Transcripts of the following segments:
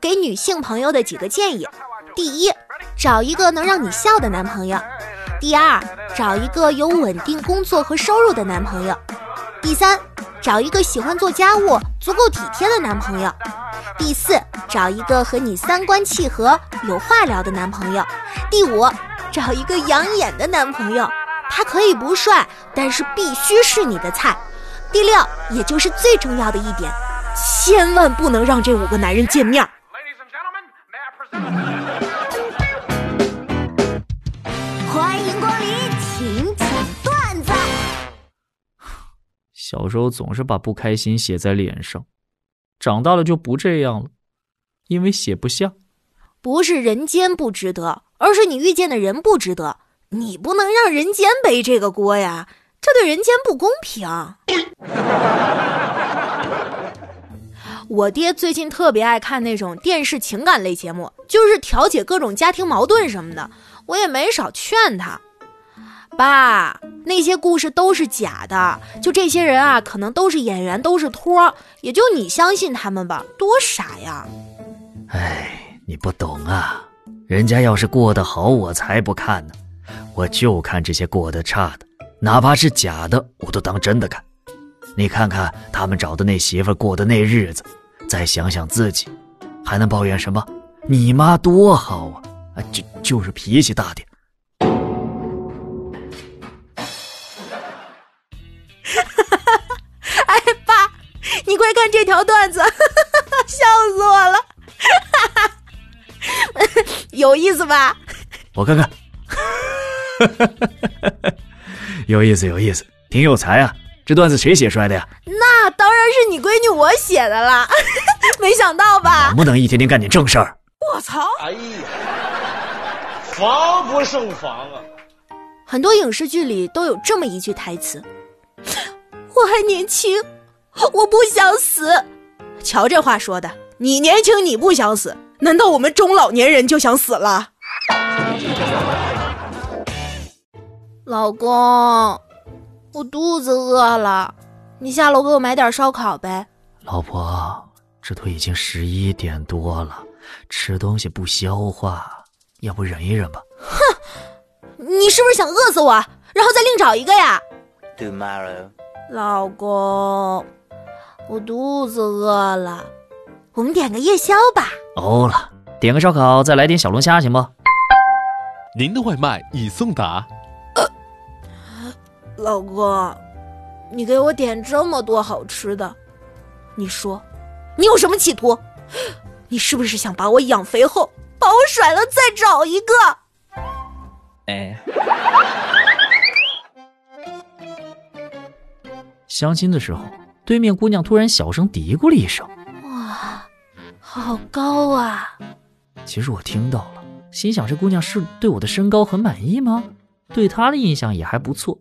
给女性朋友的几个建议：第一，找一个能让你笑的男朋友；第二，找一个有稳定工作和收入的男朋友；第三，找一个喜欢做家务、足够体贴的男朋友；第四，找一个和你三观契合、有话聊的男朋友；第五，找一个养眼的男朋友，他可以不帅，但是必须是你的菜；第六，也就是最重要的一点。千万不能让这五个男人见面。欢迎光临，请讲段子。小时候总是把不开心写在脸上，长大了就不这样了，因为写不下。不是人间不值得，而是你遇见的人不值得。你不能让人间背这个锅呀，这对人间不公平。我爹最近特别爱看那种电视情感类节目，就是调解各种家庭矛盾什么的。我也没少劝他，爸，那些故事都是假的，就这些人啊，可能都是演员，都是托，也就你相信他们吧，多傻呀！哎，你不懂啊，人家要是过得好，我才不看呢，我就看这些过得差的，哪怕是假的，我都当真的看。你看看他们找的那媳妇过的那日子，再想想自己，还能抱怨什么？你妈多好啊！啊，就就是脾气大点。哎，爸，你快看这条段子，笑死我了！有意思吧？我看看，有意思，有意思，挺有才啊。这段子谁写出来的呀？那当然是你闺女我写的啦！没想到吧？能不能一天天干点正事儿？我操！哎呀，防不胜防啊！很多影视剧里都有这么一句台词：“ 我还年轻，我不想死。”瞧这话说的，你年轻你不想死，难道我们中老年人就想死了？老公。我肚子饿了，你下楼给我买点烧烤呗。老婆，这都已经十一点多了，吃东西不消化，要不忍一忍吧？哼，你是不是想饿死我，然后再另找一个呀？Tomorrow，老公，我肚子饿了，我们点个夜宵吧。哦了，点个烧烤，再来点小龙虾，行不？您的外卖已送达。老公，你给我点这么多好吃的，你说，你有什么企图？你是不是想把我养肥后把我甩了再找一个？哎，相亲的时候，对面姑娘突然小声嘀咕了一声：“哇，好高啊！”其实我听到了，心想这姑娘是对我的身高很满意吗？对他的印象也还不错。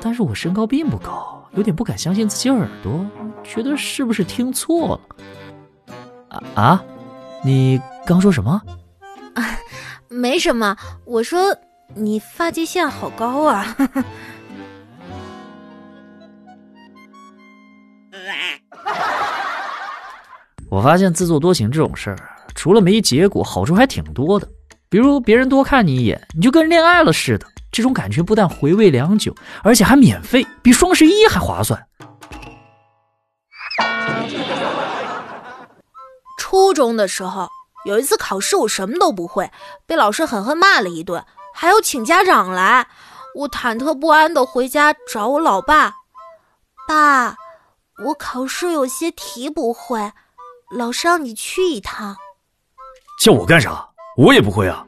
但是我身高并不高，有点不敢相信自己耳朵，觉得是不是听错了？啊啊！你刚说什么？啊，没什么，我说你发际线好高啊！我发现自作多情这种事儿，除了没结果，好处还挺多的，比如别人多看你一眼，你就跟恋爱了似的。这种感觉不但回味良久，而且还免费，比双十一还划算。初中的时候，有一次考试，我什么都不会，被老师狠狠骂了一顿，还要请家长来。我忐忑不安的回家找我老爸，爸，我考试有些题不会，老师让你去一趟。叫我干啥？我也不会啊。